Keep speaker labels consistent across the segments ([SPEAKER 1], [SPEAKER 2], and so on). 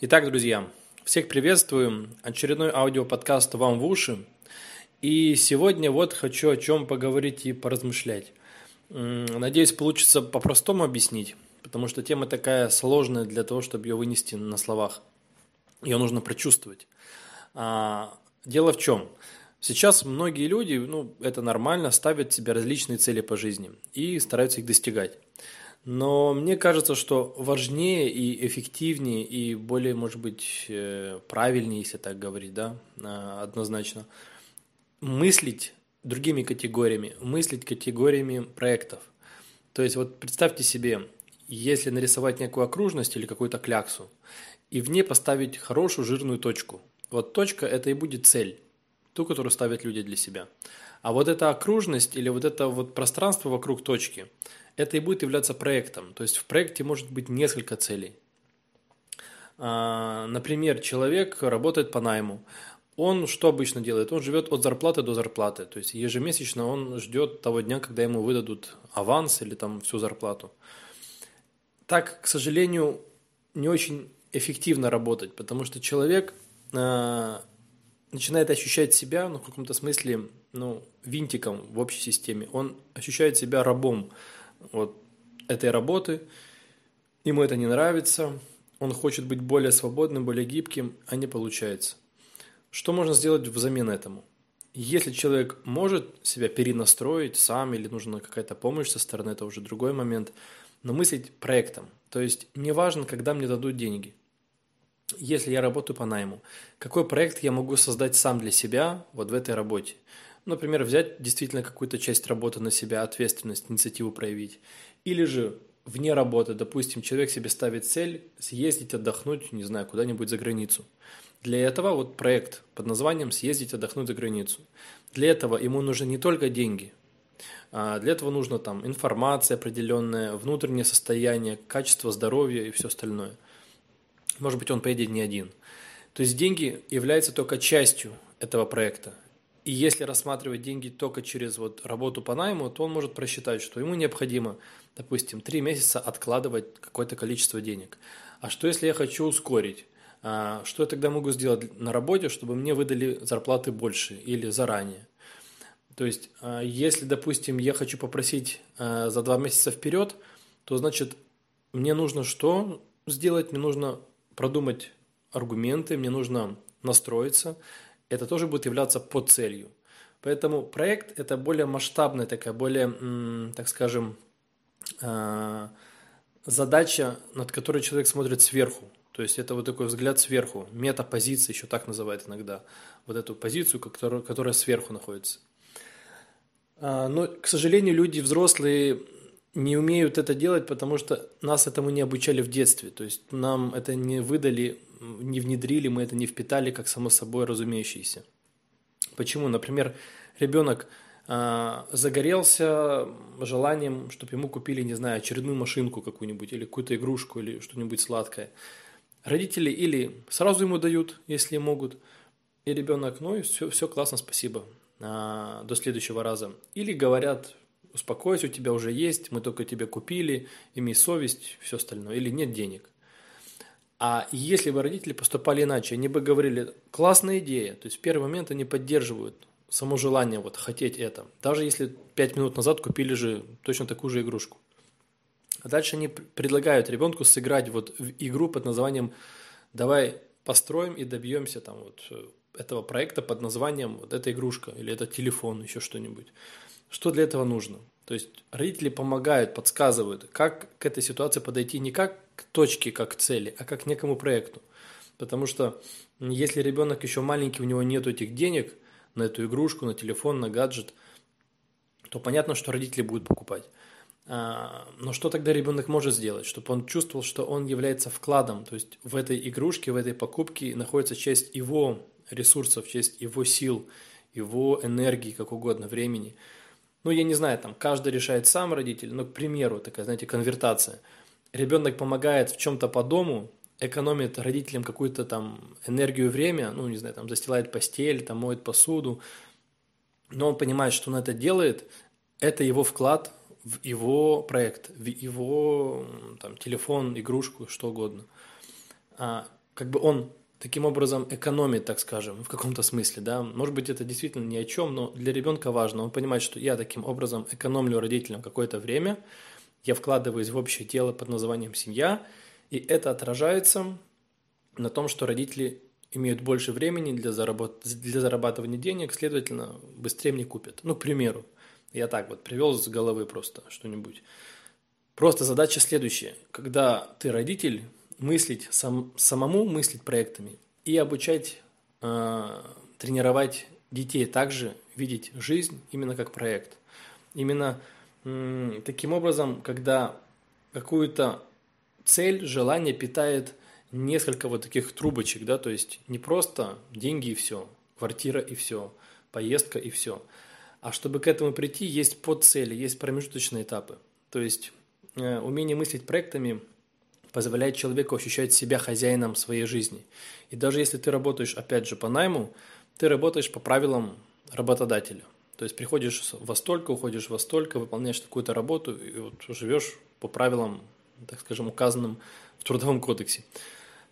[SPEAKER 1] Итак, друзья, всех приветствую. Очередной аудиоподкаст вам в уши. И сегодня вот хочу о чем поговорить и поразмышлять. Надеюсь, получится по-простому объяснить, потому что тема такая сложная для того, чтобы ее вынести на словах. Ее нужно прочувствовать. А, дело в чем? Сейчас многие люди, ну, это нормально, ставят себе различные цели по жизни и стараются их достигать. Но мне кажется, что важнее и эффективнее и более, может быть, э, правильнее, если так говорить, да, а, однозначно, мыслить другими категориями, мыслить категориями проектов. То есть вот представьте себе, если нарисовать некую окружность или какую-то кляксу, и в ней поставить хорошую жирную точку. Вот точка – это и будет цель, ту, которую ставят люди для себя. А вот эта окружность или вот это вот пространство вокруг точки – это и будет являться проектом. То есть в проекте может быть несколько целей. А, например, человек работает по найму. Он что обычно делает? Он живет от зарплаты до зарплаты. То есть ежемесячно он ждет того дня, когда ему выдадут аванс или там всю зарплату. Так, к сожалению, не очень эффективно работать, потому что человек э, начинает ощущать себя, ну, в каком-то смысле, ну, винтиком в общей системе. Он ощущает себя рабом вот этой работы, ему это не нравится, он хочет быть более свободным, более гибким, а не получается. Что можно сделать взамен этому? Если человек может себя перенастроить сам или нужна какая-то помощь со стороны, это уже другой момент, но мыслить проектом. То есть не важно, когда мне дадут деньги. Если я работаю по найму, какой проект я могу создать сам для себя вот в этой работе? Например, взять действительно какую-то часть работы на себя, ответственность, инициативу проявить. Или же вне работы, допустим, человек себе ставит цель съездить отдохнуть, не знаю, куда-нибудь за границу. Для этого вот проект под названием «Съездить отдохнуть за границу». Для этого ему нужны не только деньги, а для этого нужно там информация определенная, внутреннее состояние, качество здоровья и все остальное. Может быть, он поедет не один. То есть деньги являются только частью этого проекта. И если рассматривать деньги только через вот работу по найму, то он может просчитать, что ему необходимо, допустим, три месяца откладывать какое-то количество денег. А что если я хочу ускорить? А что я тогда могу сделать на работе, чтобы мне выдали зарплаты больше или заранее? То есть, а, если, допустим, я хочу попросить а, за два месяца вперед, то значит, мне нужно что сделать? Мне нужно продумать аргументы, мне нужно настроиться, это тоже будет являться под целью. Поэтому проект – это более масштабная такая, более, так скажем, а, задача, над которой человек смотрит сверху. То есть это вот такой взгляд сверху, метапозиция еще так называют иногда, вот эту позицию, которая, которая сверху находится. А, но, к сожалению, люди взрослые не умеют это делать, потому что нас этому не обучали в детстве. То есть нам это не выдали не внедрили, мы это не впитали как само собой разумеющееся. Почему? Например, ребенок э, загорелся желанием, чтобы ему купили, не знаю, очередную машинку какую-нибудь или какую-то игрушку или что-нибудь сладкое. Родители или сразу ему дают, если могут, и ребенок, ну и все, все классно, спасибо, а, до следующего раза. Или говорят, успокойся, у тебя уже есть, мы только тебе купили, имей совесть, все остальное. Или нет денег. А если бы родители поступали иначе, они бы говорили, классная идея, то есть в первый момент они поддерживают само желание вот хотеть это, даже если пять минут назад купили же точно такую же игрушку. А дальше они предлагают ребенку сыграть вот в игру под названием «давай построим и добьемся там вот э, этого проекта под названием вот эта игрушка или этот телефон, еще что-нибудь». Что для этого нужно? То есть родители помогают, подсказывают, как к этой ситуации подойти не как к точке, как к цели, а как к некому проекту. Потому что если ребенок еще маленький, у него нет этих денег на эту игрушку, на телефон, на гаджет, то понятно, что родители будут покупать. А, но что тогда ребенок может сделать, чтобы он чувствовал, что он является вкладом, то есть в этой игрушке, в этой покупке находится часть его ресурсов, часть его сил, его энергии, как угодно, времени – ну, я не знаю, там каждый решает сам родитель, но, к примеру, такая, знаете, конвертация. Ребенок помогает в чем-то по дому, экономит родителям какую-то там энергию, время, ну, не знаю, там застилает постель, там моет посуду, но он понимает, что он это делает, это его вклад в его проект, в его там, телефон, игрушку, что угодно. А как бы он таким образом экономит, так скажем, в каком-то смысле, да. Может быть, это действительно ни о чем, но для ребенка важно. Он понимает, что я таким образом экономлю родителям какое-то время, я вкладываюсь в общее тело под названием семья, и это отражается на том, что родители имеют больше времени для, заработ... для зарабатывания денег, следовательно, быстрее мне купят. Ну, к примеру, я так вот привел с головы просто что-нибудь. Просто задача следующая. Когда ты родитель, мыслить сам, самому мыслить проектами и обучать, э, тренировать детей также видеть жизнь именно как проект. Именно э, таким образом, когда какую-то цель, желание питает несколько вот таких трубочек, да, то есть не просто деньги и все, квартира и все, поездка и все, а чтобы к этому прийти, есть подцели, есть промежуточные этапы. То есть э, умение мыслить проектами – позволяет человеку ощущать себя хозяином своей жизни. И даже если ты работаешь, опять же, по найму, ты работаешь по правилам работодателя. То есть приходишь во столько, уходишь во столько, выполняешь какую-то работу и вот живешь по правилам, так скажем, указанным в Трудовом кодексе.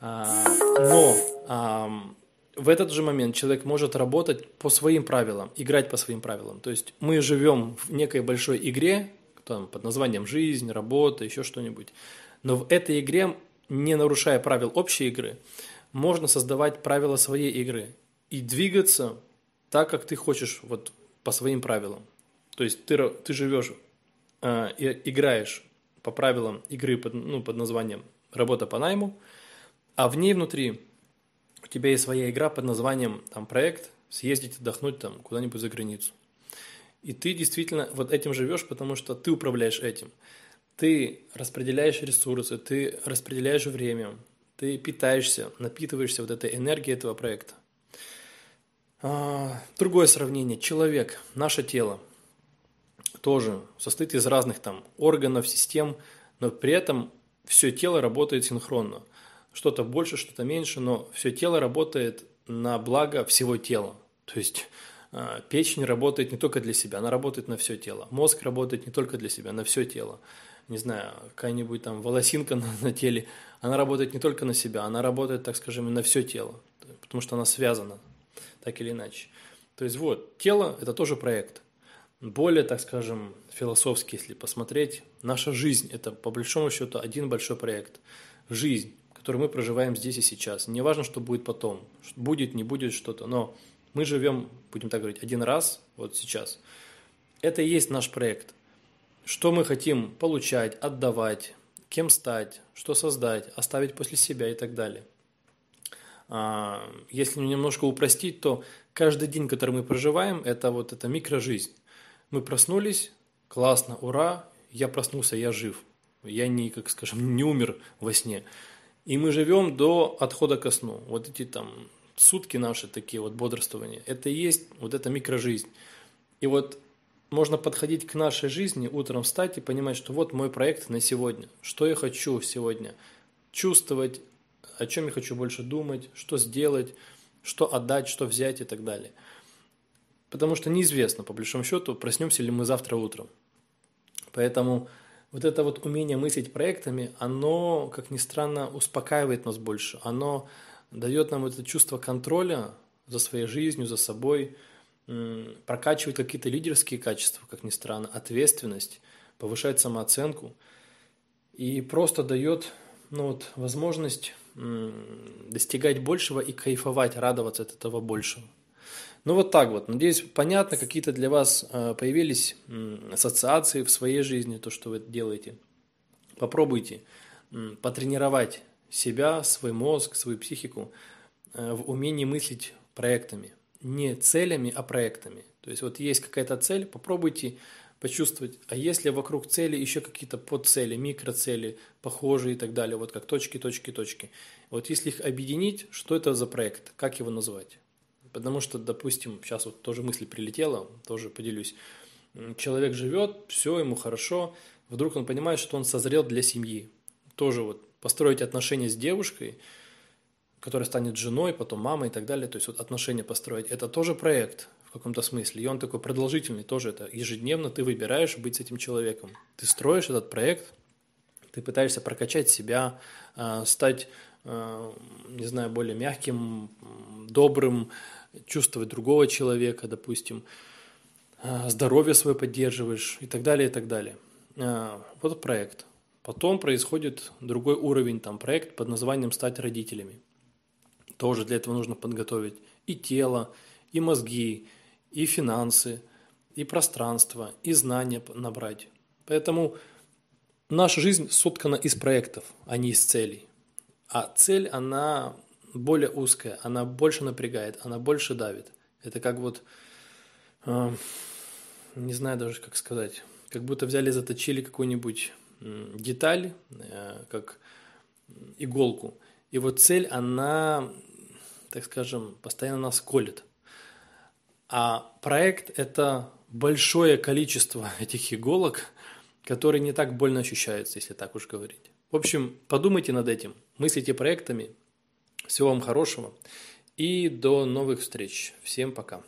[SPEAKER 1] А, но в этот же момент человек может работать по своим правилам, играть по своим правилам. То есть мы живем в некой большой игре, там, под названием жизнь, работа, еще что-нибудь. Но в этой игре, не нарушая правил общей игры, можно создавать правила своей игры и двигаться так, как ты хочешь, вот по своим правилам. То есть ты, ты живешь, э, играешь по правилам игры под, ну, под названием «Работа по найму», а в ней внутри у тебя есть своя игра под названием там, «Проект», съездить отдохнуть там куда-нибудь за границу. И ты действительно вот этим живешь, потому что ты управляешь этим ты распределяешь ресурсы, ты распределяешь время, ты питаешься, напитываешься вот этой энергией этого проекта. А, другое сравнение. Человек, наше тело, тоже состоит из разных там органов, систем, но при этом все тело работает синхронно. Что-то больше, что-то меньше, но все тело работает на благо всего тела. То есть а, печень работает не только для себя, она работает на все тело. Мозг работает не только для себя, на все тело не знаю, какая-нибудь там волосинка на, на теле, она работает не только на себя, она работает, так скажем, на все тело, потому что она связана, так или иначе. То есть вот, тело – это тоже проект. Более, так скажем, философски, если посмотреть, наша жизнь – это, по большому счету, один большой проект. Жизнь, которую мы проживаем здесь и сейчас. Не важно, что будет потом, будет, не будет что-то, но мы живем, будем так говорить, один раз, вот сейчас. Это и есть наш проект – что мы хотим получать, отдавать, кем стать, что создать, оставить после себя и так далее. А, если немножко упростить, то каждый день, который мы проживаем, это вот эта микрожизнь. Мы проснулись, классно, ура, я проснулся, я жив. Я не, как скажем, не умер во сне. И мы живем до отхода ко сну. Вот эти там сутки наши такие вот бодрствования, это и есть вот эта микрожизнь. И вот можно подходить к нашей жизни, утром встать и понимать, что вот мой проект на сегодня, что я хочу сегодня чувствовать, о чем я хочу больше думать, что сделать, что отдать, что взять и так далее. Потому что неизвестно, по большому счету, проснемся ли мы завтра утром. Поэтому вот это вот умение мыслить проектами, оно, как ни странно, успокаивает нас больше. Оно дает нам это чувство контроля за своей жизнью, за собой – прокачивает какие-то лидерские качества, как ни странно, ответственность, повышает самооценку и просто дает ну, вот, возможность достигать большего и кайфовать, радоваться от этого большего. Ну вот так вот. Надеюсь, понятно, какие-то для вас э, появились ассоциации в своей жизни, то, что вы делаете. Попробуйте потренировать себя, свой мозг, свою психику э, в умении мыслить проектами не целями, а проектами. То есть вот есть какая-то цель, попробуйте почувствовать, а если вокруг цели еще какие-то подцели, микроцели, похожие и так далее, вот как точки, точки, точки. Вот если их объединить, что это за проект, как его назвать? Потому что, допустим, сейчас вот тоже мысль прилетела, тоже поделюсь. Человек живет, все ему хорошо, вдруг он понимает, что он созрел для семьи. Тоже вот построить отношения с девушкой – которая станет женой, потом мамой и так далее, то есть вот отношения построить, это тоже проект в каком-то смысле, и он такой продолжительный тоже, это ежедневно ты выбираешь быть с этим человеком, ты строишь этот проект, ты пытаешься прокачать себя, а, стать э, не знаю, более мягким, добрым, чувствовать другого человека, допустим, э, здоровье свое поддерживаешь и так далее, и так далее. Э, вот проект. Потом происходит другой уровень, там проект под названием «Стать родителями». Тоже для этого нужно подготовить и тело, и мозги, и финансы, и пространство, и знания набрать. Поэтому наша жизнь соткана из проектов, а не из целей. А цель, она более узкая, она больше напрягает, она больше давит. Это как вот, э, не знаю даже как сказать, как будто взяли, заточили какую-нибудь деталь, э, как иголку. И вот цель, она, так скажем, постоянно нас колет. А проект – это большое количество этих иголок, которые не так больно ощущаются, если так уж говорить. В общем, подумайте над этим, мыслите проектами. Всего вам хорошего и до новых встреч. Всем пока.